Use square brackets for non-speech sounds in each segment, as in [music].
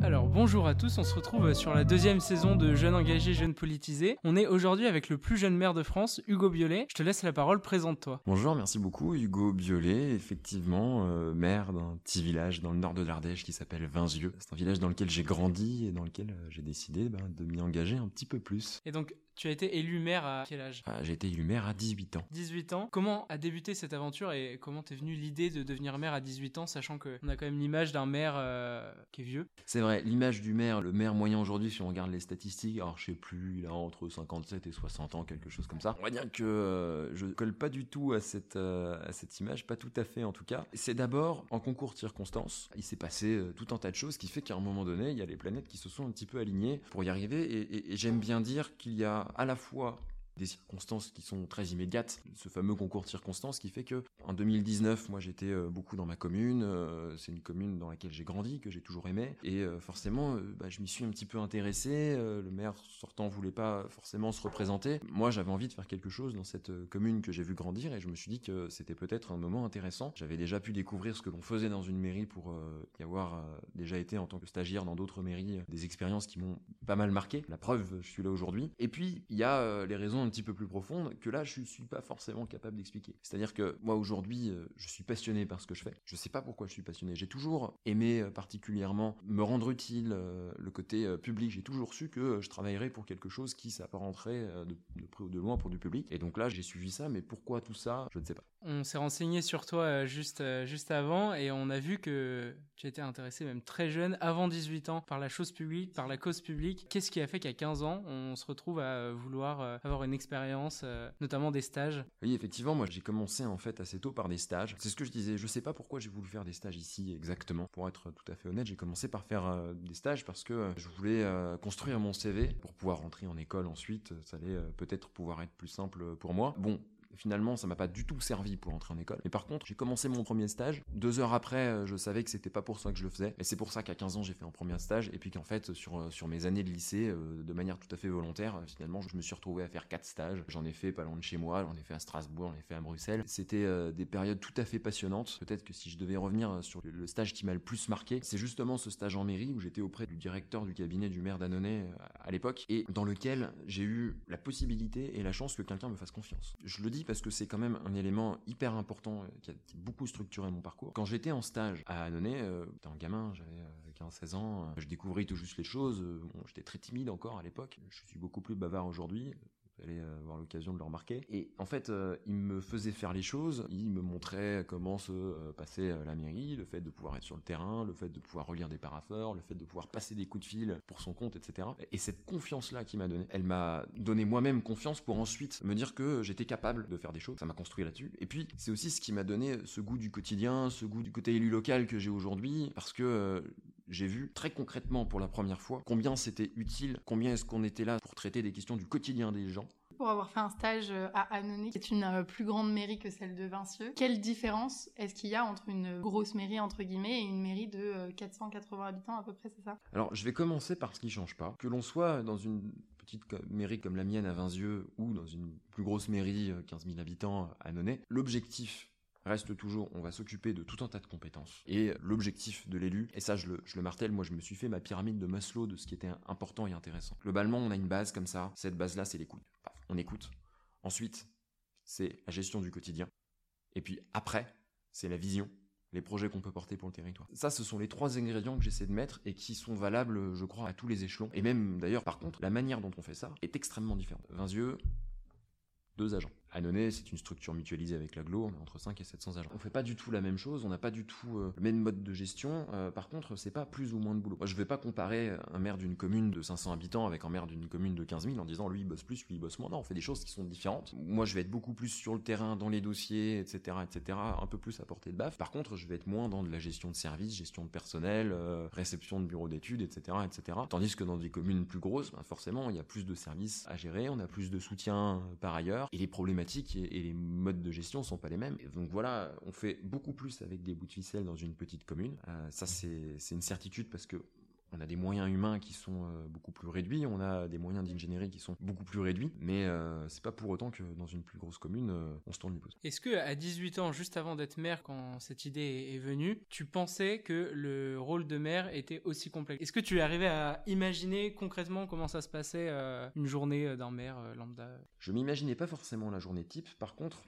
Alors bonjour à tous, on se retrouve sur la deuxième saison de Jeunes engagés, jeunes politisés. On est aujourd'hui avec le plus jeune maire de France, Hugo Biolay. Je te laisse la parole, présente-toi. Bonjour, merci beaucoup. Hugo Biolay, effectivement, euh, maire d'un petit village dans le nord de l'Ardèche qui s'appelle Vinzieux. C'est un village dans lequel j'ai grandi et dans lequel euh, j'ai décidé ben, de m'y engager un petit peu plus. Et donc, tu as été élu maire à quel âge? Ah, J'ai été élu maire à 18 ans. 18 ans. Comment a débuté cette aventure et comment t'es venue l'idée de devenir maire à 18 ans, sachant qu'on a quand même l'image d'un maire euh, qui est vieux? C'est vrai, l'image du maire, le maire moyen aujourd'hui, si on regarde les statistiques, alors je sais plus, il a entre 57 et 60 ans, quelque chose comme ça. On va dire que euh, je colle pas du tout à cette, euh, à cette image, pas tout à fait en tout cas. C'est d'abord en concours de circonstances. Il s'est passé euh, tout un tas de choses qui fait qu'à un moment donné, il y a les planètes qui se sont un petit peu alignées pour y arriver. Et, et- et j'aime bien dire qu'il y a à la fois des circonstances qui sont très immédiates, ce fameux concours de circonstances qui fait que en 2019, moi j'étais euh, beaucoup dans ma commune, euh, c'est une commune dans laquelle j'ai grandi, que j'ai toujours aimé, et euh, forcément, bah, je m'y suis un petit peu intéressé. le maire sortant voulait pas forcément se représenter. Moi, j'avais envie de faire quelque chose dans cette commune que j'ai vu grandir, et je me suis dit que c'était peut-être un moment intéressant. J'avais déjà pu découvrir ce que l'on faisait dans une mairie pour y avoir déjà été en tant que stagiaire dans d'autres mairies, des expériences qui m'ont pas mal marqué. La preuve, je suis là aujourd'hui. Et puis, il y a les raisons petit peu plus profondes que là, je suis pas forcément capable d'expliquer. C'est-à-dire que moi, aujourd'hui, euh, je suis passionné par ce que je fais. Je sais pas pourquoi je suis passionné. J'ai toujours aimé euh, particulièrement me rendre utile, euh, le côté public. J'ai toujours su que je travaillerais pour quelque chose qui s'apparenterait de près ou de loin pour du public. Et donc là, j'ai suivi ça, mais pourquoi tout ça? Je ne sais pas. On s'est renseigné sur toi euh, juste, euh, juste avant et on a vu que tu étais intéressé même très jeune, avant 18 ans, par la chose publique, par la cause publique. Qu'est-ce qui a fait qu'à 15 ans, on se retrouve à euh, vouloir avoir une expérience, notamment des stages? Oui, effectivement, moi j'ai commencé en fait assez tôt par des stages. C'est ce que je disais, je sais pas pourquoi j'ai voulu faire des stages ici exactement. Pour être tout à fait honnête, j'ai commencé par faire des stages parce que je voulais construire mon CV pour pouvoir rentrer en école ensuite. Ça allait peut-être pouvoir être plus simple pour moi. Bon. Finalement, ça m'a pas du tout servi pour entrer en école. Mais par contre, j'ai commencé mon premier stage. Deux heures après, euh, je savais que c'était pas pour ça que je le faisais. Et c'est pour ça qu'à 15 ans, j'ai fait un premier stage. Et puis qu'en fait, sur, euh, sur mes années de lycée, euh, de manière tout à fait volontaire, finalement, je me suis retrouvé à faire quatre stages. J'en ai fait pas loin de chez moi, j'en ai fait à Strasbourg, j'en ai fait à Bruxelles. C'était des périodes tout à fait passionnantes. Peut-être que si je devais revenir sur le- stage qui m'a le plus marqué, c'est justement ce stage en mairie où j'étais auprès du directeur du cabinet du maire d'Annonay à l'époque et dans lequel j'ai eu la possibilité et la chance que quelqu'un me fasse confiance. Je le dis parce que c'est quand même un élément hyper important euh, qui a beaucoup structuré mon parcours. Quand j'étais en stage à Annonay, euh, un gamin, j'avais euh, 15-16 ans, euh, je découvrais tout juste les choses. euh, j'étais très timide encore à l'époque. Je suis beaucoup plus bavard aujourd'hui. Allez euh, avoir l'occasion de le remarquer. Et en fait, euh, il me faisait faire les choses. Il me montrait comment se euh, passait la mairie, le fait de pouvoir être sur le terrain, le fait de pouvoir relire des paraphores, le fait de pouvoir passer des coups de fil pour son compte, etc. Et cette confiance-là qu'il m'a donnée, elle m'a donné moi-même confiance pour ensuite me dire que j'étais capable de faire des choses. Ça m'a construit là-dessus. Et puis, c'est aussi ce qui m'a donné ce goût du quotidien, ce goût du côté élu local que j'ai aujourd'hui, parce que j'ai vu très concrètement pour la première fois combien c'était utile, combien est-ce qu'on était là pour traiter des questions du quotidien des gens. Pour avoir fait un stage euh, à Annonay, qui est une euh, plus grande mairie que celle de Vincieux, quelle différence est-ce qu'il y a entre une grosse mairie, entre guillemets, et une mairie de euh, 480 habitants à peu près, c'est ça? Alors, je vais commencer par ce qui change pas. Que l'on soit dans une petite mairie comme la mienne à Vinzieux ou dans une plus grosse mairie, euh, 15 000 habitants à Annonay, l'objectif reste toujours, on va s'occuper de tout un tas de compétences. Et l'objectif de l'élu, et ça je le, je le martèle, moi je me suis fait ma pyramide de Maslow de ce qui était important et intéressant. Globalement, on a une base comme ça, cette base-là c'est l'écoute. On écoute. Ensuite, c'est la gestion du quotidien. Et puis après, c'est la vision, les projets qu'on peut porter pour le territoire. Ça, ce sont les trois ingrédients que j'essaie de mettre et qui sont valables, je crois, à tous les échelons. Et même, d'ailleurs, par contre, la manière dont on fait ça est extrêmement différente. Vinzieux, deux agents. Annonay, c'est une structure mutualisée avec l'aglo, on est entre 5 et 700 agents. On fait pas du tout la même chose, on n'a pas du tout euh, le même mode de gestion. Euh, par contre, c'est pas plus ou moins de boulot. Moi, je vais pas comparer un maire d'une commune de 500 habitants avec un maire d'une commune de 15 000 en disant lui il bosse plus, lui il bosse moins. Non, on fait des choses qui sont différentes. Moi, je vais être beaucoup plus sur le terrain, dans les dossiers, etc., etc., un peu plus à portée de baffe. Par contre, je vais être moins dans de la gestion de services, gestion de personnel, euh, réception de bureaux d'études, etc., etc. Tandis que dans des communes plus grosses, ben, forcément, il y a plus de services à gérer, on a plus de soutien euh, par ailleurs, et les problématiques et, et les modes de gestion sont pas les mêmes. Et donc voilà, on fait beaucoup plus avec des bouts de ficelle dans une petite commune. Euh, ça, c'est c'est une certitude parce que On a des moyens humains qui sont euh, beaucoup plus réduits, on a des moyens d'ingénierie qui sont beaucoup plus réduits, mais euh, c'est pas pour autant que dans une plus grosse commune, euh, on se tourne les pouces. Est-ce que à 18 ans, juste avant d'être maire, quand cette idée est venue, tu pensais que le rôle de maire était aussi complexe? Est-ce que tu es arrivé à imaginer concrètement comment ça se passait une journée d'un maire lambda? Je m'imaginais pas forcément la journée type. Par contre,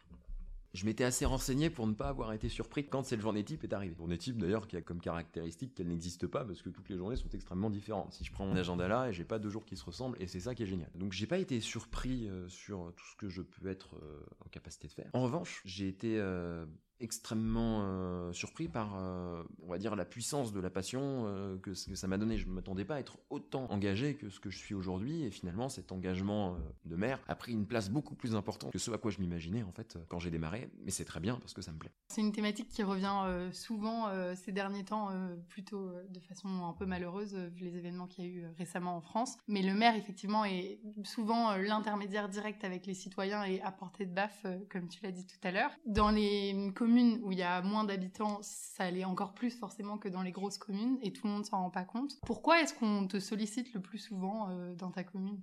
je m'étais assez renseigné pour ne pas avoir été surpris quand cette journée type est arrivée. Journée type d'ailleurs qui a comme caractéristique qu'elle n'existe pas parce que toutes les journées sont extrêmement différentes. Si je prends mon agenda là et j'ai pas deux jours qui se ressemblent et c'est ça qui est génial. Donc j'ai pas été surpris euh, sur tout ce que je peux être euh, en capacité de faire. En revanche, j'ai été euh, extrêmement euh, surpris par, euh, on va dire, la puissance de la passion euh, que, que, ça m'a donné. Je ne m'attendais pas à être autant engagé que ce que je suis aujourd'hui, et finalement, cet engagement de maire a pris une place beaucoup plus importante que ce à quoi je m'imaginais en fait quand j'ai démarré. Mais c'est très bien parce que ça me plaît. C'est une thématique qui revient souvent ces derniers temps, plutôt de façon un peu malheureuse vu les événements qu'il y a eu récemment en France. Mais le maire, effectivement, est souvent l'intermédiaire direct avec les citoyens et à portée de baffe, comme tu l'as dit tout à l'heure. Dans les communes où il y a moins d'habitants, ça allait encore plus forcément que dans les grosses communes et tout le monde s'en rend pas compte. Pourquoi est-ce qu'on te sollicite le plus souvent euh, dans ta commune?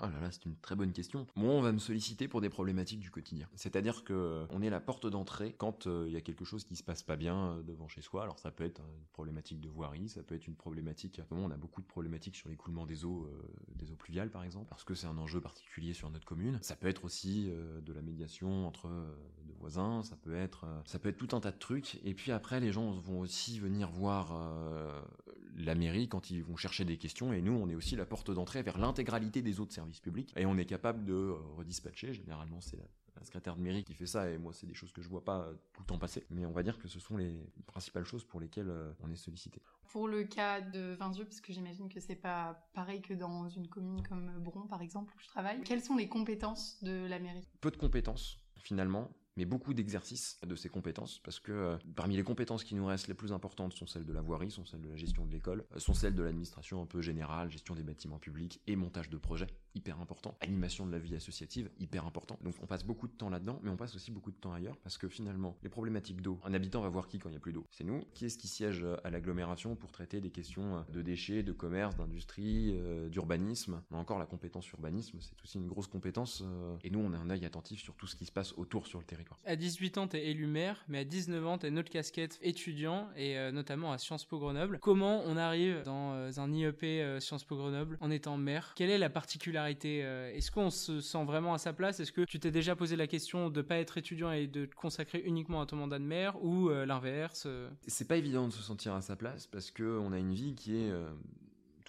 Oh là là, c'est une très bonne question. Moi, on va me solliciter pour des problématiques du quotidien. C'est-à-dire que euh, on est la porte d'entrée quand euh, il y a quelque chose qui se passe pas bien devant chez soi. Alors ça peut être une problématique de voirie, ça peut être une problématique. on a beaucoup de problématiques sur l'écoulement des eaux, des eaux pluviales par exemple, parce que c'est un enjeu particulier sur notre commune. Ça peut être aussi de la médiation entre voisins. Ça peut être, ça peut être tout un tas de trucs. Et puis après, les gens vont aussi venir voir la mairie quand ils vont chercher des questions. Et nous, on est aussi la porte d'entrée vers l'intégralité des autres services public et on est capable de euh, redispatcher. Généralement, c'est la, secrétaire de mairie qui fait ça et moi, c'est des choses que je vois pas euh, tout le temps passer. Mais on va dire que ce sont les principales choses pour lesquelles euh, on est sollicité. Pour le cas de Vinzieux, parce que j'imagine que c'est pas pareil que dans une commune comme Bron, par exemple, où je travaille, quelles sont les compétences de la mairie? Peu de compétences, finalement mais beaucoup d'exercices de ces compétences, parce que euh, parmi les compétences qui nous restent les plus importantes sont celles de la voirie, sont celles de la gestion de l'école, euh, sont celles de l'administration un peu générale, gestion des bâtiments publics et montage de projets, hyper important, animation de la vie associative, hyper important. Donc on passe beaucoup de temps là-dedans, mais on passe aussi beaucoup de temps ailleurs, parce que finalement, les problématiques d'eau, un habitant va voir qui quand il n'y a plus d'eau? C'est nous. Qui est-ce qui siège euh, à l'agglomération pour traiter des questions de déchets, de commerce, d'industrie, d'urbanisme? On a encore la compétence urbanisme, c'est aussi une grosse compétence, et nous on a un œil attentif sur tout ce qui se passe autour sur le territoire. À 18 ans, t'es élu maire, mais à 19 ans, t'as une autre casquette étudiant, et euh, notamment à Sciences Po Grenoble. Comment on arrive dans euh, un IEP euh, Sciences Po Grenoble en étant maire? Quelle est la particularité Est-ce qu'on se sent vraiment à sa place? Est-ce que tu t'es déjà posé la question de pas être étudiant et de te consacrer uniquement à ton mandat de maire, ou l'inverse C'est pas évident de se sentir à sa place, parce qu'on a une vie qui est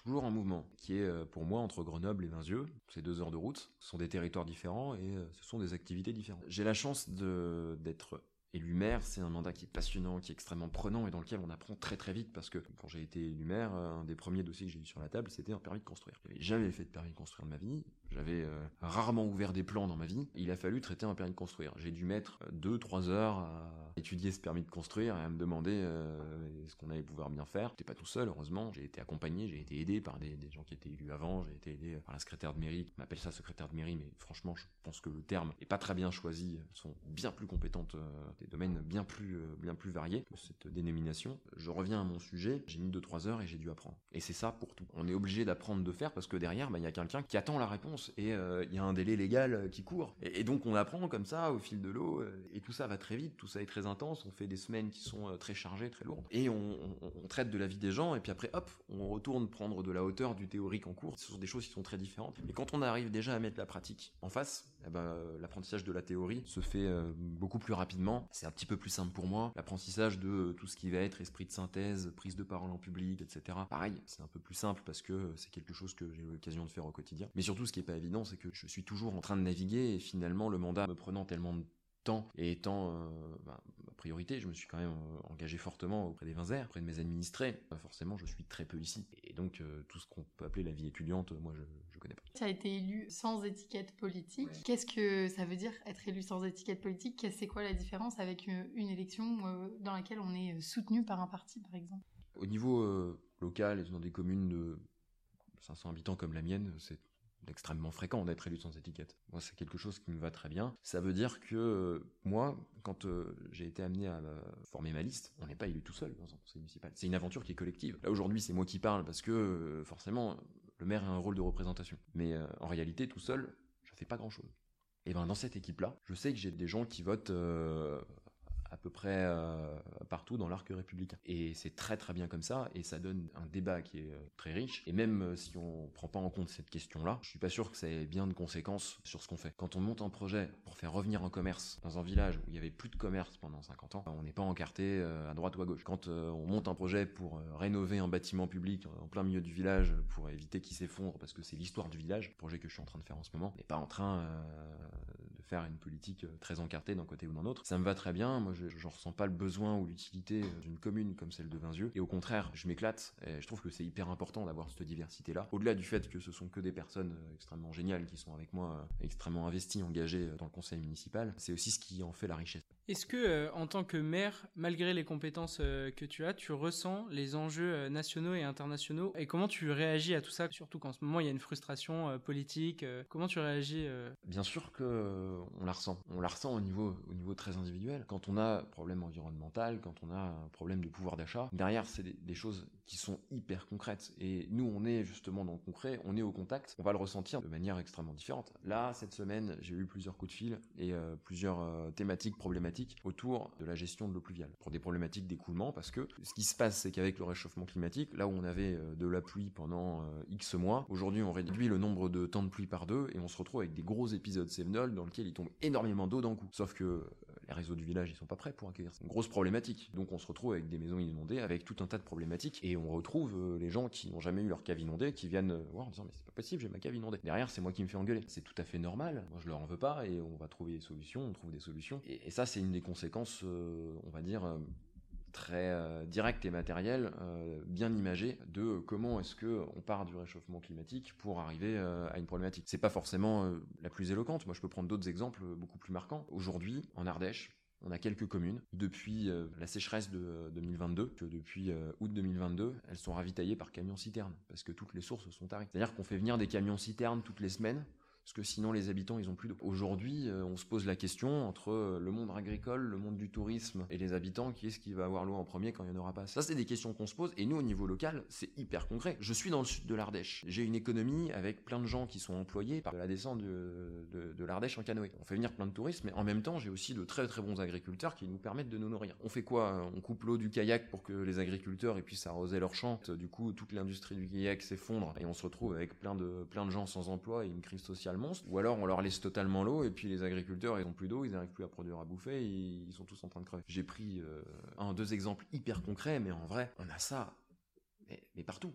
toujours en mouvement, qui est euh, pour moi entre Grenoble et Vinzieux. C'est deux heures de route, ce sont des territoires différents et euh, ce sont des activités différentes. J'ai la chance d'être élu maire, c'est un mandat qui est passionnant, qui est extrêmement prenant et dans lequel on apprend très très vite parce que quand j'ai été élu maire, un des premiers dossiers que j'ai eu sur la table, c'était un permis de construire. J'avais jamais fait de permis de construire de ma vie, j'avais euh, rarement ouvert des plans dans ma vie. Il a fallu traiter un permis de construire. J'ai dû mettre 2-3 heures à étudier ce permis de construire et à me demander euh, ce qu'on allait pouvoir bien faire. J'étais pas tout seul, heureusement. J'ai été accompagné, j'ai été aidé par des, gens qui étaient élus avant. J'ai été aidé par la secrétaire de mairie. On appelle ça secrétaire de mairie, mais franchement, je pense que le terme est pas très bien choisi. Elles sont bien plus compétentes, euh, des domaines bien plus, bien plus variés que cette dénomination. Je reviens à mon sujet. J'ai mis 2-3 heures et j'ai dû apprendre. Et c'est ça pour tout. On est obligé d'apprendre de faire parce que derrière, bah, il y a quelqu'un qui attend la réponse et euh, il y a un délai légal euh, qui court. Et, donc on apprend comme ça au fil de l'eau euh, et tout ça va très vite, tout ça est très intense. On fait des semaines qui sont très chargées, très lourdes et on, traite de la vie des gens et puis après hop, on retourne prendre de la hauteur du théorique en cours. Ce sont des choses qui sont très différentes. Et quand on arrive déjà à mettre la pratique en face, eh ben, l'apprentissage de la théorie se fait beaucoup plus rapidement. C'est un petit peu plus simple pour moi. L'apprentissage de tout ce qui va être esprit de synthèse, prise de parole en public, etc. Pareil, c'est un peu plus simple parce que c'est quelque chose que j'ai l'occasion de faire au quotidien. Mais surtout, ce qui est évident, c'est que je suis toujours en train de naviguer et finalement le mandat me prenant tellement de temps et étant euh, bah, ma priorité, je me suis quand même euh, engagé fortement auprès des Vinzères, auprès de mes administrés. forcément, je suis très peu ici. Et donc, euh, tout ce qu'on peut appeler la vie étudiante, moi, je connais pas. Tu as été élu sans étiquette politique. Qu'est-ce que ça veut dire être élu sans étiquette politique? C'est quoi la différence avec une, élection dans laquelle on est soutenu par un parti, par exemple? Au niveau local dans des communes de 500 habitants comme la mienne, c'est extrêmement fréquent d'être élu sans étiquette. Moi, c'est quelque chose qui me va très bien. Ça veut dire que moi, quand j'ai été amené à former ma liste, on n'est pas élu tout seul dans un conseil municipal. C'est une aventure qui est collective. Là aujourd'hui, c'est moi qui parle parce que forcément, le maire a un rôle de représentation. Mais en réalité, tout seul, je fais pas grand chose. Et ben dans cette équipe-là, je sais que j'ai des gens qui votent à peu près euh, partout dans l'arc républicain. Et c'est très très bien comme ça, et ça donne un débat qui est euh, très riche. Et même euh, si on prend pas en compte cette question-là, je suis pas sûr que ça ait bien de conséquences sur ce qu'on fait. Quand on monte un projet pour faire revenir un commerce dans un village où il y avait plus de commerce pendant 50 ans, on n'est pas encarté à droite ou à gauche. Quand on monte un projet pour rénover un bâtiment public en plein milieu du village pour éviter qu'il s'effondre parce que c'est l'histoire du village, projet que je suis en train de faire en ce moment, n'est pas en train faire une politique euh, très encartée d'un côté ou d'un autre. Ça me va très bien. Moi, je, je ressens pas le besoin ou l'utilité d'une commune comme celle de Vinzieux. Et au contraire, je m'éclate. Et je trouve que c'est hyper important d'avoir cette diversité-là. Au-delà du fait que ce sont que des personnes euh, extrêmement géniales qui sont avec moi, euh, extrêmement investies, engagées dans le conseil municipal, c'est aussi ce qui en fait la richesse. Est-ce que, en tant que maire, malgré les compétences que tu as, tu ressens les enjeux nationaux et internationaux? Et comment tu réagis à tout ça, surtout qu'en ce moment il y a une frustration politique Comment tu réagis Bien sûr que on la ressent. On la ressent au niveau, au niveau très individuel. Quand on a un problème environnemental, quand on a un problème de pouvoir d'achat, derrière, c'est des, choses qui sont hyper concrètes. Et nous, on est justement dans le concret, on est au contact, on va le ressentir de manière extrêmement différente. Là, cette semaine, j'ai eu plusieurs coups de fil et euh, plusieurs euh, thématiques problématiques autour de la gestion de l'eau pluviale. Pour des problématiques d'écoulement, parce que ce qui se passe, c'est qu'avec le réchauffement climatique, là où on avait euh, de la pluie pendant X mois, aujourd'hui, on réduit le nombre de temps de pluie par deux et on se retrouve avec des gros épisodes sévenols dans lesquels il tombe énormément d'eau d'un coup. Sauf que euh, les réseaux du village, ils sont pas prêts pour accueillir. C'est une grosse problématique. Donc on se retrouve avec des maisons inondées, avec tout un tas de problématiques, et on retrouve euh, les gens qui n'ont jamais eu leur cave inondée, qui viennent euh, voir en disant mais c'est pas possible, j'ai ma cave inondée. Derrière, c'est moi qui me fais engueuler. C'est tout à fait normal. Moi, je leur en veux pas, et on va trouver des solutions. On trouve des solutions. Et, ça, c'est une des conséquences, on va dire très euh, direct et matériel, euh, bien imagé de comment est-ce que on part du réchauffement climatique pour arriver euh, à une problématique. C'est pas forcément la plus éloquente. Moi, je peux prendre d'autres exemples beaucoup plus marquants. Aujourd'hui, en Ardèche, on a quelques communes. Depuis la sécheresse de 2022, que depuis août 2022, elles sont ravitaillées par camions citernes parce que toutes les sources sont tarées. C'est-à-dire qu'on fait venir des camions citernes toutes les semaines parce que sinon les habitants ils ont plus d'eau. Aujourd'hui, euh, on se pose la question entre euh, le monde agricole, le monde du tourisme et les habitants, qui est-ce qui va avoir l'eau en premier quand il n'y en aura pas? Ça, c'est des questions qu'on se pose et nous au niveau local, c'est hyper concret. Je suis dans le sud de l'Ardèche. J'ai une économie avec plein de gens qui sont employés par la descente de, l'Ardèche en canoë. On fait venir plein de touristes, mais en même temps, j'ai aussi de très très bons agriculteurs qui nous permettent de nous nourrir. On fait quoi? On coupe l'eau du kayak pour que les agriculteurs puissent arroser leurs champs. Du coup, toute l'industrie du kayak s'effondre et on se retrouve avec plein de plein de gens sans emploi et une crise sociale monstre. Ou alors on leur laisse totalement l'eau et puis les agriculteurs ils ont plus d'eau, ils n'arrivent plus à produire à bouffer, ils sont tous en train de crever. J'ai pris euh, un deux exemples hyper concrets, mais en vrai on a ça, mais, partout.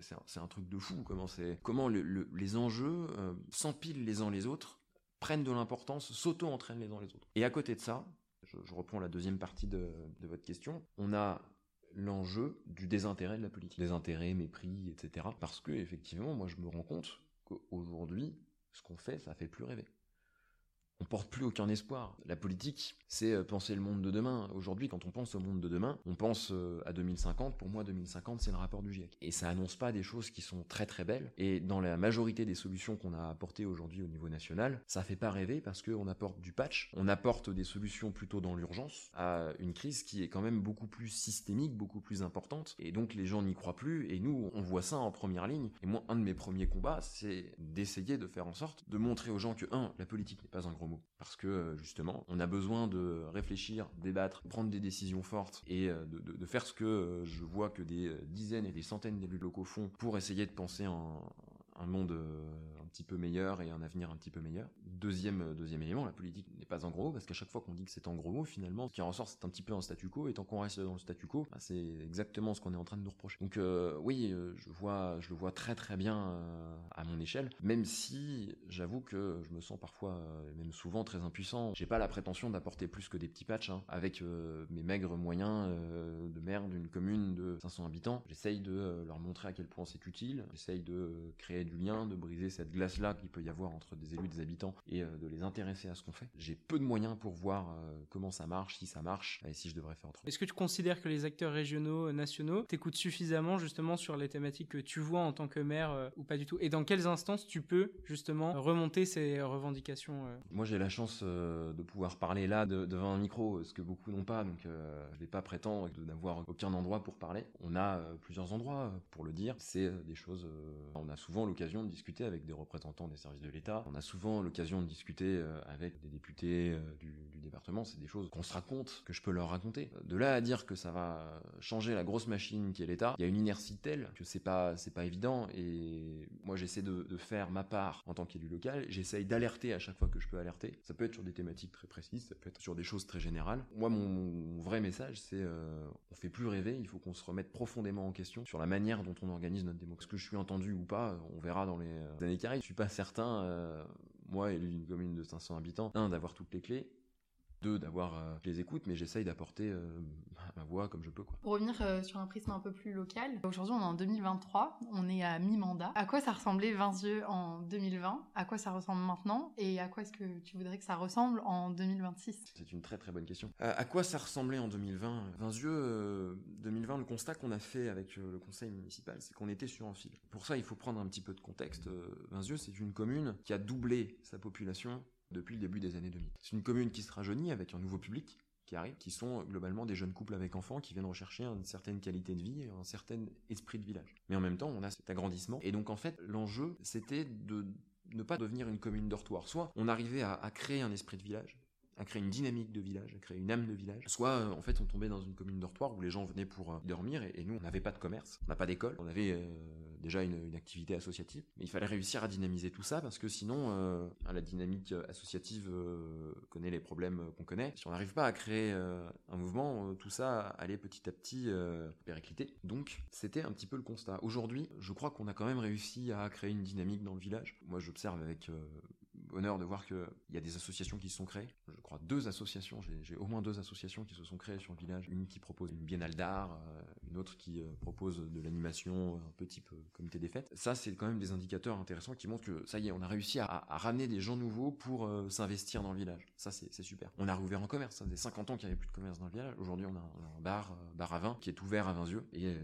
C'est un, truc de fou comment comment les enjeux euh, s'empilent les uns les autres, prennent de l'importance, s'auto-entraînent les uns les autres. Et à côté de ça, je, reprends la deuxième partie de, de votre question, on a l'enjeu du désintérêt de la politique. Désintérêt, mépris, etc. Parce que, effectivement, moi, je me rends compte qu'aujourd'hui, ce qu'on fait, ça fait plus rêver porte plus aucun espoir. La politique, c'est euh, penser le monde de demain. Aujourd'hui, quand on pense au monde de demain, on pense euh, à 2050. Pour moi, 2050, c'est le rapport du GIEC. Et ça annonce pas des choses qui sont très très belles. Et dans la majorité des solutions qu'on a apportées aujourd'hui au niveau national, ça fait pas rêver parce qu'on apporte du patch, on apporte des solutions plutôt dans l'urgence à une crise qui est quand même beaucoup plus systémique, beaucoup plus importante. Et donc les gens n'y croient plus. Et nous, on voit ça en première ligne. Et moi, un de mes premiers combats, c'est d'essayer de faire en sorte de montrer aux gens que, un, la politique n'est pas un gros parce que euh, justement, on a besoin de réfléchir, débattre, prendre des décisions fortes et euh, de, faire ce que euh, je vois que des dizaines et des centaines d'élus locaux font pour essayer de penser en, un monde petit peu meilleur et un avenir un petit peu meilleur. Deuxième, deuxième élément, la politique n'est pas en gros, parce qu'à chaque fois qu'on dit que c'est en gros, finalement, ce qui en ressort, c'est un petit peu un statu quo, et tant qu'on reste dans le statu quo, bah, c'est exactement ce qu'on est en train de nous reprocher. Donc oui, je vois, je le vois très très bien à mon échelle, même si j'avoue que je me sens parfois, même souvent, très impuissant. J'ai pas la prétention d'apporter plus que des petits patchs, hein. avec mes maigres moyens de maire d'une commune de 500 habitants. J'essaye de leur montrer à quel point c'est utile, j'essaye de créer du lien, de briser cette glace place-là qu'il peut y avoir entre des élus des habitants et de les intéresser à ce qu'on fait. J'ai peu de moyens pour voir comment ça marche, si ça marche et si je devrais faire autrement. Est-ce que tu considères que les acteurs régionaux, nationaux, t'écoutent suffisamment justement sur les thématiques que tu vois en tant que maire ou pas du tout? Et dans quelles instances tu peux justement remonter ces revendications Moi j'ai la chance de pouvoir parler là devant un micro, ce que beaucoup n'ont pas, donc je ne vais pas prétendre n'avoir aucun endroit pour parler. On a plusieurs endroits pour le dire. C'est des choses. on a souvent l'occasion de discuter avec des représentants des services de l'État. On a souvent l'occasion de discuter avec des députés du, du département. C'est des choses qu'on se raconte, que je peux leur raconter. De là à dire que ça va changer la grosse machine qui est l'État, il y a une inertie telle que c'est pas c'est pas évident. Et moi j'essaie de, faire ma part en tant qu'élu local. J'essaye d'alerter à chaque fois que je peux alerter. Ça peut être sur des thématiques très précises, ça peut être sur des choses très générales. Moi mon, vrai message c'est euh, on fait plus rêver. Il faut qu'on se remette profondément en question sur la manière dont on organise notre démocratie. Ce que je suis entendu ou pas, on verra dans les années qui arrivent. Je suis pas certain. Euh, moi, élu d'une commune de 500 habitants, d'avoir toutes les clés, deux, d'avoir euh, les écoutes, mais j'essaye d'apporter euh, ma voix comme je peux. Quoi. Pour revenir euh, sur un prisme un peu plus local, aujourd'hui on est en 2023, on est à mi-mandat. À quoi ça ressemblait Vinzieux en 2020 À quoi ça ressemble maintenant? Et à quoi est-ce que tu voudrais que ça ressemble en 2026 C'est une très très bonne question. à quoi ça ressemblait en 2020 Vinzieux, 2020, le constat qu'on a fait avec le conseil municipal, c'est qu'on était sur un fil. Pour ça, il faut prendre un petit peu de contexte. Vinzieux, c'est une commune qui a doublé sa population depuis le début des années 2000. C'est une commune qui se rajeunit avec un nouveau public qui arrive, qui sont globalement des jeunes couples avec enfants qui viennent rechercher une certaine qualité de vie un certain esprit de village. Mais en même temps, on a cet agrandissement. Et donc en fait, l'enjeu, c'était de ne pas devenir une commune dortoir. Soit on arrivait à créer un esprit de village, à créer une dynamique de village, à créer une âme de village. Soit, euh, en fait, on tombait dans une commune dortoir où les gens venaient pour euh, dormir et, nous, on n'avait pas de commerce, on n'a pas d'école, on avait euh, déjà une, activité associative. Mais il fallait réussir à dynamiser tout ça parce que sinon, la dynamique associative connaît les problèmes qu'on connaît. Si on n'arrive pas à créer un mouvement, tout ça allait petit à petit péricliter. Donc, c'était un petit peu le constat. Aujourd'hui, je crois qu'on a quand même réussi à créer une dynamique dans le village. Moi, j'observe avec honneur de voir qu'il y a des associations qui se sont créées. Je crois deux associations, j'ai au moins deux associations qui se sont créées sur le village. Une qui propose une biennale d'art, euh, une autre qui euh, propose de l'animation, un peu type euh, comité des fêtes. Ça, c'est quand même des indicateurs intéressants qui montrent que ça y est, on a réussi à, ramener des gens nouveaux pour s'investir dans le village. Ça, c'est super. On a rouvert en commerce. Ça faisait 50 ans qu'il n'y avait plus de commerce dans le village. Aujourd'hui, on, a un bar, bar à vin, qui est ouvert à Vinzieux et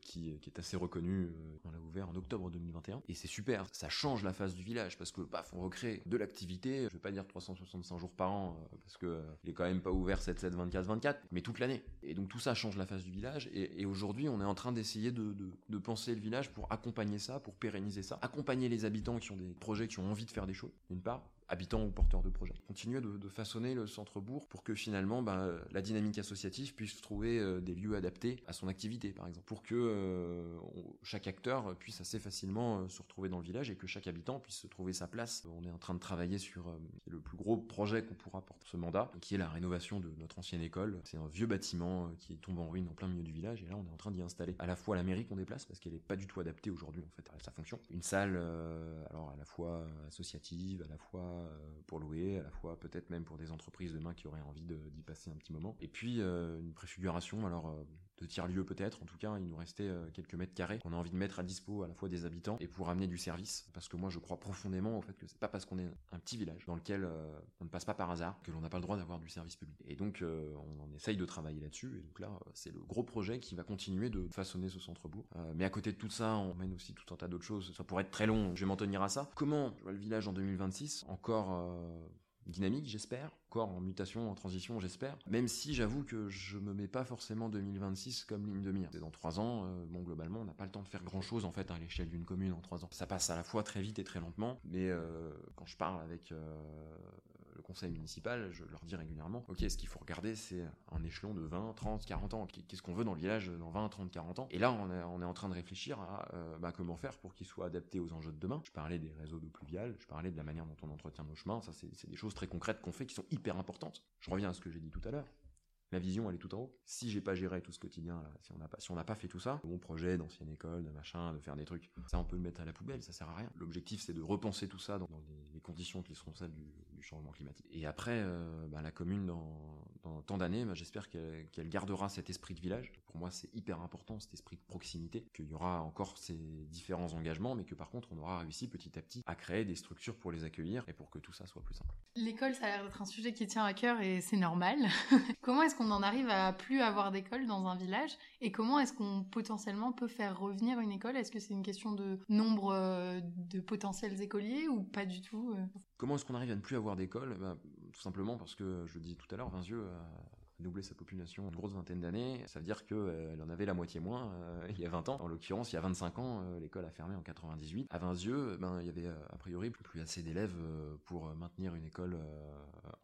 qui, qui, est assez reconnu. on l'a ouvert en octobre 2021. Et c'est super. Ça change la face du village parce que, paf, on recrée de l'activité, je vais pas dire 365 jours par an, euh, parce que euh, il est quand même pas ouvert 7, 7, 24, 24, mais toute l'année. Et donc tout ça change la face du village, et, aujourd'hui on est en train d'essayer de, de, penser le village pour accompagner ça, pour pérenniser ça, accompagner les habitants qui ont des projets, qui ont envie de faire des choses, d'une part, habitants ou porteurs de projets. Continuer de, façonner le centre-bourg pour que finalement ben, la dynamique associative puisse trouver euh, des lieux adaptés à son activité, par exemple, pour que euh, chaque acteur puisse assez facilement euh, se retrouver dans le village et que chaque habitant puisse trouver sa place. On est en train de travailler sur le plus gros projet qu'on pourra porter ce mandat, qui est la rénovation de notre ancienne école. C'est un vieux bâtiment qui tombe en ruine en plein milieu du village et là on est en train d'y installer à la fois la mairie qu'on déplace parce qu'elle n'est pas du tout adaptée aujourd'hui en fait à sa fonction. Une salle alors à la fois associative, à la fois euh, pour louer, à la fois peut-être même pour des entreprises demain qui auraient envie d'y passer un petit moment. Et puis euh, une préfiguration, alors euh, de tiers-lieu peut-être, en tout cas il nous restait quelques mètres carrés qu'on a envie de mettre à dispo à la fois des habitants et pour amener du service, parce que moi je crois profondément au fait que c'est pas parce qu'on est un petit village dans lequel on ne passe pas par hasard que l'on n'a pas le droit d'avoir du service public. Et donc on essaye de travailler là-dessus, et donc là c'est le gros projet qui va continuer de façonner ce centre-bourg. mais à côté de tout ça, on mène aussi tout un tas d'autres choses, ça pourrait être très long, je vais m'en tenir à ça. Comment je vois le village en 2026 Encore euh, dynamique, j'espère, encore en mutation, en transition, j'espère. Même si j'avoue que je me mets pas forcément 2026 comme ligne de mire. Dans trois ans, euh, bon, globalement, on n'a pas le temps de faire grand chose en fait à l'échelle d'une commune en trois ans. Ça passe à la fois très vite et très lentement, mais euh, quand je parle avec le conseil municipal, je leur dis régulièrement, ok, ce qu'il faut regarder, c'est un échelon de 20, 30, 40 ans. Qu'est-ce qu'on veut dans le village dans 20, 30, 40 ans? Et là, on est, en train de réfléchir à euh, bah, comment faire pour qu'il soit adapté aux enjeux de demain. Je parlais des réseaux d'eau pluviale, je parlais de la manière dont on entretient nos chemins. Ça, c'est des choses très concrètes qu'on fait qui sont hyper importantes. Je reviens à ce que j'ai dit tout à l'heure La vision, elle est tout en haut. Si j'ai pas géré tout ce quotidien, si on n'a pas, si on n'a pas fait tout ça, mon projet d'ancienne école, de machin, de faire des trucs, ça on peut le mettre à la poubelle, ça sert à rien. L'objectif c'est de repenser tout ça dans, les, conditions qui seront celles du, changement climatique. Et après, euh, bah, la commune dans, tant d'années, bah, j'espère qu'elle gardera cet esprit de village. Pour moi, c'est hyper important cet esprit de proximité, qu'il y aura encore ces différents engagements, mais que par contre, on aura réussi petit à petit à créer des structures pour les accueillir et pour que tout ça soit plus simple. L'école, ça a l'air d'être un sujet qui tient à cœur et c'est normal. [laughs] comment est-ce qu'on en arrive à plus avoir d'école dans un village et comment est-ce qu'on potentiellement peut faire revenir une école? Est-ce que c'est une question de nombre euh, de potentiels écoliers ou pas du tout euh? Comment est-ce qu'on arrive à ne plus avoir d'école? Bah, Tout simplement parce que, je le dis tout à l'heure, Vinzieux doubler sa population en une grosse vingtaine d'années, ça veut dire qu'elle euh, en avait la moitié moins euh, [laughs] il y a 20 ans. En l'occurrence, il y a 25 ans, euh, l'école a fermé en 98. À Vinzieux, ben, il y avait a priori plus assez d'élèves pour maintenir une école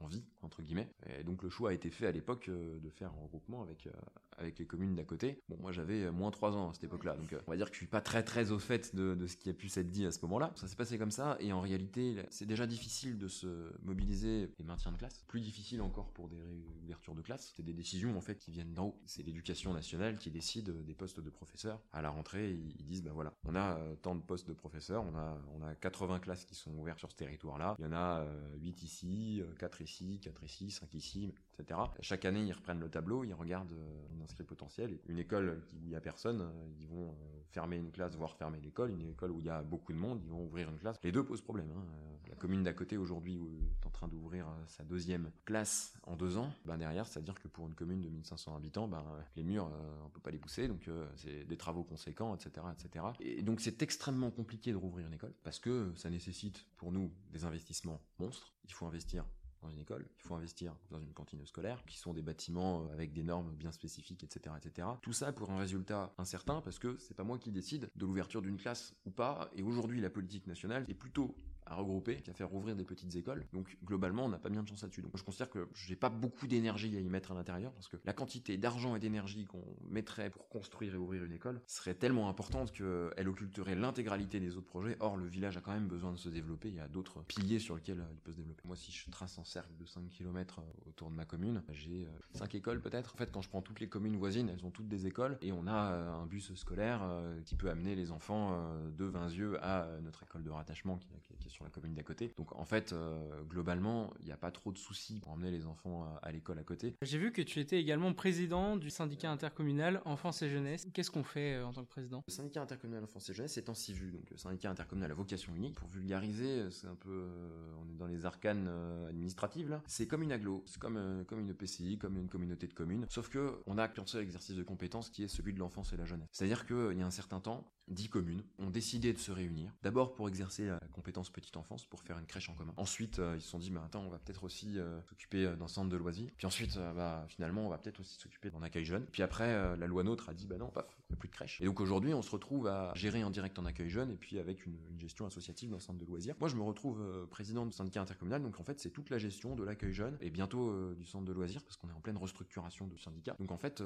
en vie, entre guillemets. Et donc le choix a été fait à l'époque de faire un regroupement avec, avec les communes d'à côté. Bon, moi j'avais moins 3 ans à cette époque-là, donc on va dire que je suis pas très très au fait de, de ce qui a pu s'être dit à ce moment-là. Ça s'est passé comme ça, et en réalité, c'est déjà difficile de se mobiliser et maintien de classe. Plus difficile encore pour des réouvertures de classe c'est des décisions en fait qui viennent d'en haut. C'est l'éducation nationale qui décide des postes de professeurs. À la rentrée, ils disent ben voilà, on a euh, tant de postes de professeurs, on a on a 80 classes qui sont ouvertes sur ce territoire-là. Il y en a 8 euh, ici, 4 euh, ici, 4 ici, 5 ici, etc. Chaque année, ils reprennent le tableau, ils regardent l'inscrit potentiel. Une école où il y a personne, ils vont fermer une classe, voire fermer l'école. Une école où il y a beaucoup de monde, ils vont ouvrir une classe. Les deux posent problème. Hein. La commune d'à côté aujourd'hui est en train d'ouvrir sa deuxième classe en deux ans. Ben derrière, c'est-à-dire que pour une commune de 1500 habitants, ben, les murs, euh, on peut pas les pousser, donc euh, c'est des travaux conséquents, etc., etc. Et donc c'est extrêmement compliqué de rouvrir une école parce que ça nécessite pour nous des investissements monstres. Il faut investir une école, il faut investir dans une cantine scolaire, qui sont des bâtiments euh, avec des normes bien spécifiques, etc., etc. Tout ça pour un résultat incertain, parce que c'est pas moi qui décide de l'ouverture d'une classe ou pas. Et aujourd'hui, la politique nationale est plutôt à regrouper qu'à faire ouvrir des petites écoles. Donc globalement, on n'a pas bien de chance là-dessus. Donc je considère que j'ai pas beaucoup d'énergie à y mettre à l'intérieur parce que la quantité d'argent et d'énergie qu'on mettrait pour construire et ouvrir une école serait tellement importante qu'elle occulterait l'intégralité des autres projets. Or, le village a quand même besoin de se développer. Il y a d'autres piliers sur lesquels euh, il peut se développer. Moi, si je trace un cercle de 5 km euh, autour de ma commune, j'ai 5 euh, écoles peut-être. En fait, quand je prends toutes les communes voisines, elles ont toutes des écoles et on a un bus scolaire qui peut amener les enfants de Vinzieux à notre école de rattachement qui est sur la commune d'à côté. Donc en fait, euh, globalement, il n'y a pas trop de soucis pour emmener les enfants à, l'école à côté. J'ai vu que tu étais également président du syndicat intercommunal Enfance et Jeunesse. Qu'est-ce qu'on fait euh, en tant que président? Le syndicat intercommunal Enfance et Jeunesse est en SIVU, donc le syndicat intercommunal à vocation unique. Pour vulgariser, c'est un peu, euh, on est dans les arcanes administratives là. C'est comme une aglo, c'est comme comme une PCI, comme une communauté de communes. Sauf que on a qu'un seul exercice de compétence qui est celui de l'enfance et la jeunesse. C'est-à-dire qu'il y a un certain temps, dix communes ont décidé de se réunir. D'abord pour exercer la compétence petite enfance, pour faire une crèche en commun. Ensuite, euh, ils se sont dit, bah attends, on va peut-être aussi euh, s'occuper euh, d'un centre de loisirs. Puis ensuite, bah finalement, on va peut-être aussi s'occuper d'un accueil jeune. Puis après, la loi NOTRe a dit, bah non, paf, n'y a plus de crèche. Et donc aujourd'hui, on se retrouve à gérer en direct en accueil jeune et puis avec une, gestion associative d'un centre de loisirs. Moi, je me retrouve président du syndicat intercommunal, donc en fait, c'est toute la gestion de l'accueil jeune et bientôt du centre de loisirs parce qu'on est en pleine restructuration du syndicat. Donc en fait,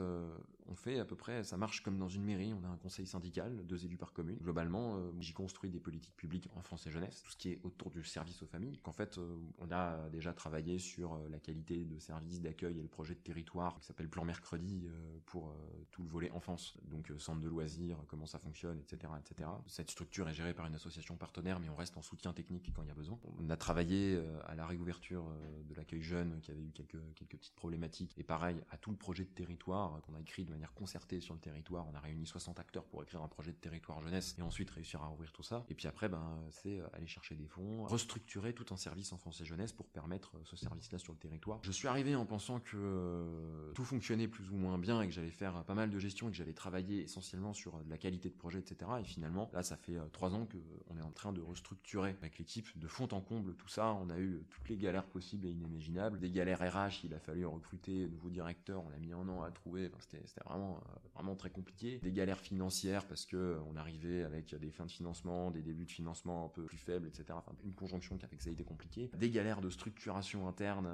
on fait à peu près, ça marche comme dans une mairie, on a un conseil syndical, deux élus par commune. Globalement, j'y construis des politiques publiques enfance et jeunesse, tout ce qui est autour du service aux familles. Qu'en fait, euh, on a déjà travaillé sur euh, la qualité de service d'accueil et le projet de territoire qui s'appelle Plan Mercredi euh, pour tout le volet enfance, donc centre de loisirs, comment ça fonctionne, etc., etc. Cette structure est gérée par une association partenaire, mais on reste en soutien technique quand il y a besoin. On a travaillé à la réouverture de l'accueil jeune qui avait eu quelques petites problématiques et pareil à tout le projet de territoire qu'on a écrit de manière concertée sur le territoire. On a réuni 60 acteurs pour écrire un projet de territoire jeunesse et ensuite réussir à ouvrir tout ça. Et puis après, ben c'est aller chercher des fonds, restructurer tout un service enfance et jeunesse pour permettre euh, ce service-là sur le territoire. Je suis arrivé en pensant que euh, tout fonctionnait plus ou moins bien et que j'allais faire pas mal de gestion et que j'allais travailler essentiellement sur euh, la qualité de projet, etc. Et finalement, là, ça fait trois ans qu'on est en train de restructurer avec l'équipe de fond en comble tout ça. On a eu toutes les galères possibles et inimaginables. Des galères RH, il a fallu recruter de nouveaux directeurs, on a mis un an à trouver. c'était vraiment, vraiment très compliqué. Des galères financières parce que on arrivait avec des fins de financement, des débuts de financement un peu plus faibles, etc. Enfin, une conjonction qui a fait que ça a été compliqué. Des galères de structuration interne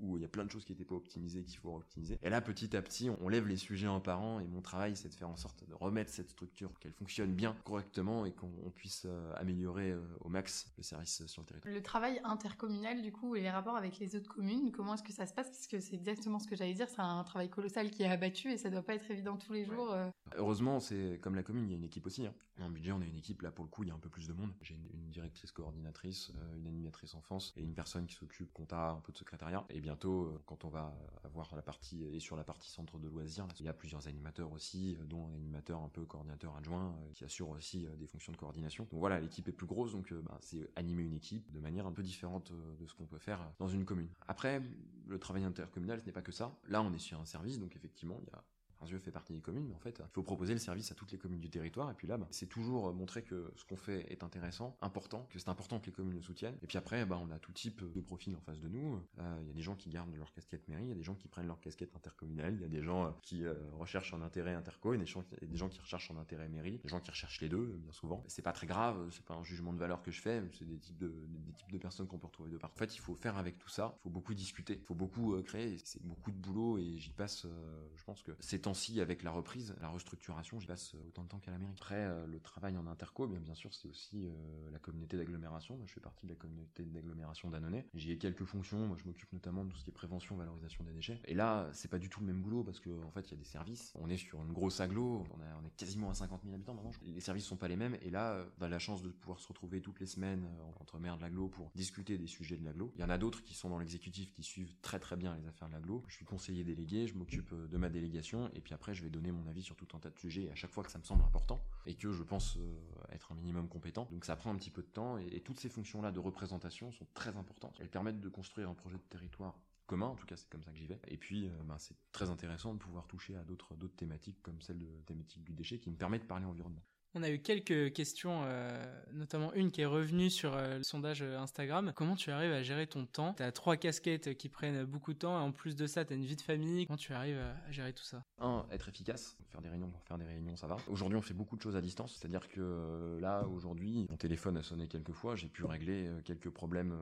où il y a plein de choses qui n'étaient pas optimisées qu'il faut optimiser. Et là, petit à petit, on lève les sujets en parent et mon travail, c'est de faire en sorte de remettre cette structure, qu'elle fonctionne bien, correctement et qu'on puisse améliorer au max le service sur le territoire. Le travail intercommunal, du coup, et les rapports avec les autres communes, comment est-ce que ça se passe? Parce que c'est exactement ce que j'allais dire, c'est un travail colossal qui est abattu et ça doit pas être évident tous les jours. Euh. Heureusement, c'est comme la commune, il y a une équipe aussi. Hein. En budget, on a une équipe, là pour le coup, il y a un peu plus de monde. J'ai une, directrice coordinatrice, euh, une animatrice enfance et une personne qui s'occupe compta, un peu de secrétariat. Et bientôt, euh, quand on va avoir la partie, et sur la partie centre de loisirs, il y a plusieurs animateurs aussi, dont un animateur un peu coordinateur adjoint, qui assure aussi des fonctions de coordination. Donc voilà, l'équipe est plus grosse, donc bah, c'est animer une équipe de manière un peu différente de ce qu'on peut faire dans une commune. Après, le travail intercommunal, ce n'est pas que ça. Là, on est sur un service, donc effectivement, il y a Rinzieux fait partie des communes, mais en fait, il faut proposer le service à toutes les communes du territoire. Et puis là, bah, c'est toujours euh, montrer que ce qu'on fait est intéressant, important, que c'est important que les communes le soutiennent. Et puis après, bah, on a tout type de profils en face de nous. Euh, il y a des gens qui gardent leur casquette mairie, il y a des gens qui prennent leur casquette intercommunale, il y a des gens euh, qui recherchent un intérêt interco, et des gens, des gens qui recherchent un intérêt mairie, des gens qui recherchent les deux, bien souvent. C'est pas très grave, c'est pas un jugement de valeur que je fais, c'est des types de, des types de personnes qu'on peut retrouver de partout. En fait, il faut faire avec tout ça, il faut beaucoup discuter, il faut beaucoup créer, c'est beaucoup de boulot, et j'y passe, je pense que ces temps-ci, avec la la restructuration, j'y passe autant de temps qu'à l'Amérique. Après, euh, le travail en interco, bien, bien sûr, c'est aussi euh, la communauté d'agglomération. je fais partie de la communauté d'agglomération d'Annonay. J'y ai quelques fonctions. Moi, je m'occupe notamment de tout ce qui est prévention, valorisation des déchets. Et là, c'est pas du tout le même boulot parce qu'en en fait, il y a des services. On est sur une grosse aglo. On, on est quasiment à 50 000 habitants maintenant. Les services sont pas les mêmes. Et là, on a la chance de pouvoir se retrouver toutes les semaines euh, entre maires de l'aglo pour discuter des sujets de l'aglo. Il y en a d'autres qui sont dans l'exécutif qui suivent très très bien les affaires de l'aglo. Je suis conseiller délégué, je m'occupe de ma délégation et puis après je vais donner mon avis sur tout un tas de sujets à chaque fois que ça me semble important et que je pense euh, être un minimum compétent. Donc ça prend un petit peu de temps et, toutes ces fonctions-là de représentation sont très importantes. Elles permettent de construire un projet de territoire commun, en tout cas c'est comme ça que j'y vais. Et puis euh, ben, c'est très intéressant de pouvoir toucher à d'autres d'autres thématiques comme celle de thématique du déchet qui me permet de parler environnement. On a eu quelques questions, euh, notamment une qui est revenue sur euh, le sondage euh, Instagram. Comment tu arrives à gérer ton temps? Tu as trois casquettes qui prennent beaucoup de temps et en plus de ça, tu as une vie de famille. Comment tu arrives à gérer tout ça? Un, être efficace. Faire des réunions pour faire des réunions, ça va. Aujourd'hui, on fait beaucoup de choses à distance. C'est-à-dire que là, aujourd'hui, mon téléphone a sonné quelques fois. J'ai pu régler quelques problèmes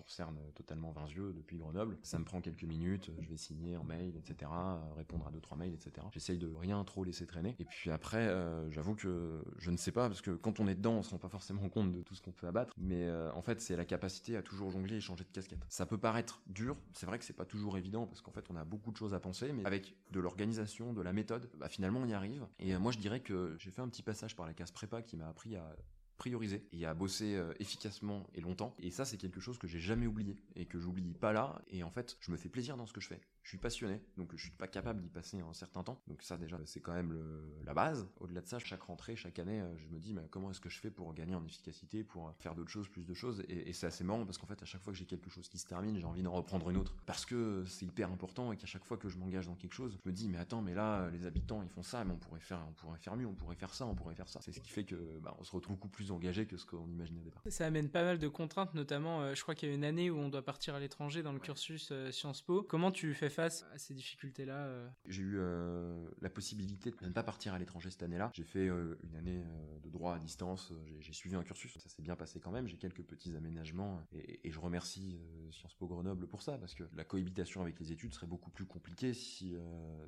qui concernent totalement Vinzieux depuis Grenoble. Ça me prend quelques minutes. Je vais signer en mail, etc. Répondre à deux, trois mails, etc. J'essaye de rien trop laisser traîner. Et puis après, j'avoue que je ne sais pas, parce que quand on est dedans, on se rend pas forcément [laughs] compte de tout ce qu'on peut abattre, mais euh, en fait, c'est la capacité à toujours jongler et changer de casquette. Ça peut paraître dur, c'est vrai que c'est pas toujours évident, parce qu'en fait, on a beaucoup de choses à penser, mais avec de l'organisation, de la méthode, bah, finalement, on y arrive. Et euh, moi, je dirais que j'ai fait un petit passage par la case prépa qui m'a appris à prioriser et à bosser euh, efficacement et longtemps. Et ça, c'est quelque chose que j'ai jamais oublié et que j'oublie pas là. Et en fait, je me fais plaisir dans ce que je fais je suis passionné, donc je suis pas capable d'y passer un certain temps. Donc ça déjà, c'est quand même la base. Au-delà de ça, chaque rentrée, chaque année, euh, je me dis mais comment est-ce que je fais pour gagner en efficacité, pour euh, faire d'autres choses, plus de choses? Et, c'est assez marrant parce qu'en fait, à chaque fois que j'ai quelque chose qui se termine, j'ai envie d'en reprendre une autre parce que c'est hyper important et qu'à chaque fois que je m'engage dans quelque chose, je me dis mais attends, mais là, les habitants ils font ça, mais on pourrait faire, on pourrait faire mieux, on pourrait faire ça, on pourrait faire ça. C'est ce qui fait que bah, on se retrouve beaucoup plus engagé que ce qu'on imaginait au départ. Ça amène pas mal de contraintes, notamment, euh, je crois qu'il y a une année où on doit partir à l'étranger dans le cursus Sciences Po. Comment tu fais face à ces difficultés là euh. J'ai eu euh, la possibilité de ne pas partir à l'étranger cette année-là. J'ai fait euh, une année de droit à distance, j'ai suivi un cursus, ça s'est bien passé quand même, j'ai quelques petits aménagements et, je remercie Sciences Po Grenoble pour ça, parce que la cohabitation avec les études serait beaucoup plus compliquée si,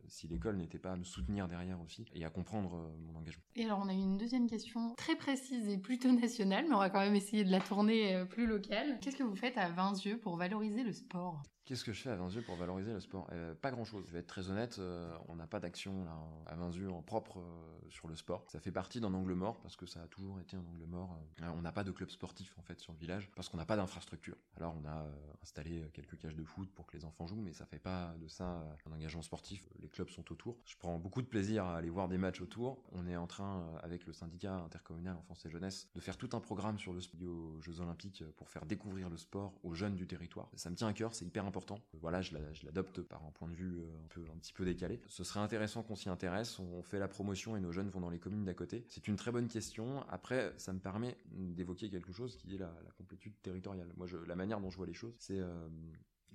si l'école n'était pas à me soutenir derrière aussi et à comprendre mon engagement. Et alors on a eu une deuxième question très précise et plutôt [laughs] nationale, mais on va quand même essayer de la tourner plus locale. Qu'est-ce que vous faites à yeux pour valoriser le sport? Qu'est-ce que je fais à Vinzieux pour valoriser le sport? Euh, Pas grand-chose. Je vais être très honnête, euh, on n'a pas d'action à Vinzieux en propre euh, sur le sport. Ça fait partie d'un angle mort parce que ça a toujours été un angle mort. on n'a pas de club sportif en fait sur le village parce qu'on n'a pas d'infrastructure. Alors on a installé quelques cages de foot pour que les enfants jouent, mais ça fait pas de ça un engagement sportif. Les clubs sont autour. Je prends beaucoup de plaisir à aller voir des matchs autour. On est en train avec le syndicat intercommunal enfance et jeunesse de faire tout un programme sur le aux Jeux Olympiques pour faire découvrir le sport aux jeunes du territoire. Ça me tient à cœur, c'est hyper important Voilà, je l'adopte par un point de vue euh, un, peu, un petit peu décalé. Ce serait intéressant qu'on s'y intéresse. On fait la promotion et nos jeunes vont dans les communes d'à côté. C'est une très bonne question. Après, ça me permet d'évoquer quelque chose qui est la, complétude territoriale. Moi, je, la manière dont je vois les choses, c'est euh,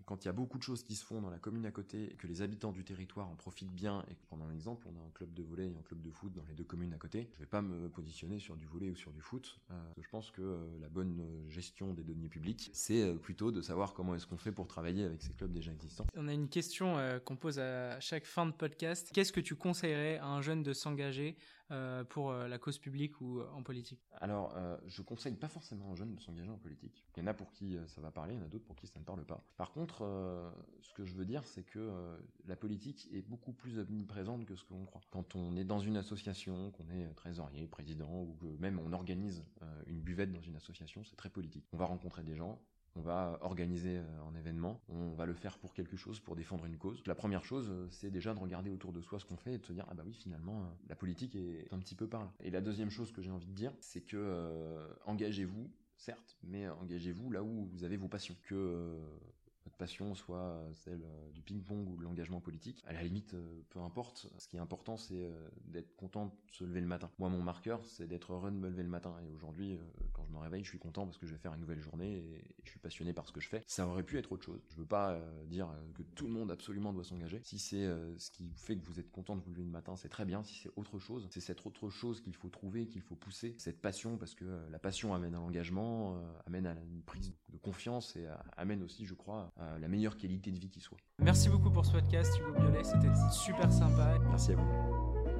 quand il y a beaucoup de choses qui se font dans la commune à côté et que les habitants du territoire en profitent bien et que pendant un exemple, on a un club de volley et un club de foot dans les deux communes à côté, je vais pas me positionner sur du volley ou sur du foot. je pense que la bonne gestion des deniers publics, c'est plutôt de savoir comment est-ce qu'on fait pour travailler avec ces clubs déjà existants. On a une question qu'on pose à chaque fin de podcast. Qu'est-ce que tu conseillerais à un jeune de s'engager euh, pour euh, la cause publique ou euh, en politique Alors, je conseille pas forcément aux jeunes de s'engager en politique. Il y en a pour qui ça va parler, il y en a d'autres pour qui ça ne parle pas. Par contre, ce que je veux dire, c'est que la politique est beaucoup plus omniprésente que ce que l'on croit. Quand on est dans une association, qu'on est trésorier, président, ou que même on organise une buvette dans une association, c'est très politique. On va rencontrer des gens, on va organiser un événement, on va le faire pour quelque chose, pour défendre une cause. La première chose, euh, c'est déjà de regarder autour de soi ce qu'on fait et de se dire, ah bah oui, finalement, euh, la politique est un petit peu par là. Et la deuxième chose que j'ai envie de dire, c'est que euh, engagez-vous, certes, mais engagez-vous là où vous avez vos passions. Votre passion soit celle du ping-pong ou de l'engagement politique, à la limite, peu importe. Ce qui est important, c'est d'être content de se lever le matin. Moi, mon marqueur, c'est d'être heureux de me lever le matin. Et aujourd'hui, quand je me réveille, je suis content parce que je vais faire une nouvelle journée et je suis passionné par ce que je fais. Ça aurait pu être autre chose. Je veux pas euh, dire euh, que tout le monde absolument doit s'engager. Si c'est euh, ce qui fait que vous êtes content de vous lever le matin, c'est très bien. Si c'est autre chose, c'est cette autre chose qu'il faut trouver, qu'il faut pousser. Cette passion, parce que la passion amène à l'engagement, amène à une prise de confiance et amène aussi, je crois, à la meilleure qualité de vie qui soit. Merci beaucoup pour ce podcast, Hugo Violet. C'était super sympa. Merci à vous.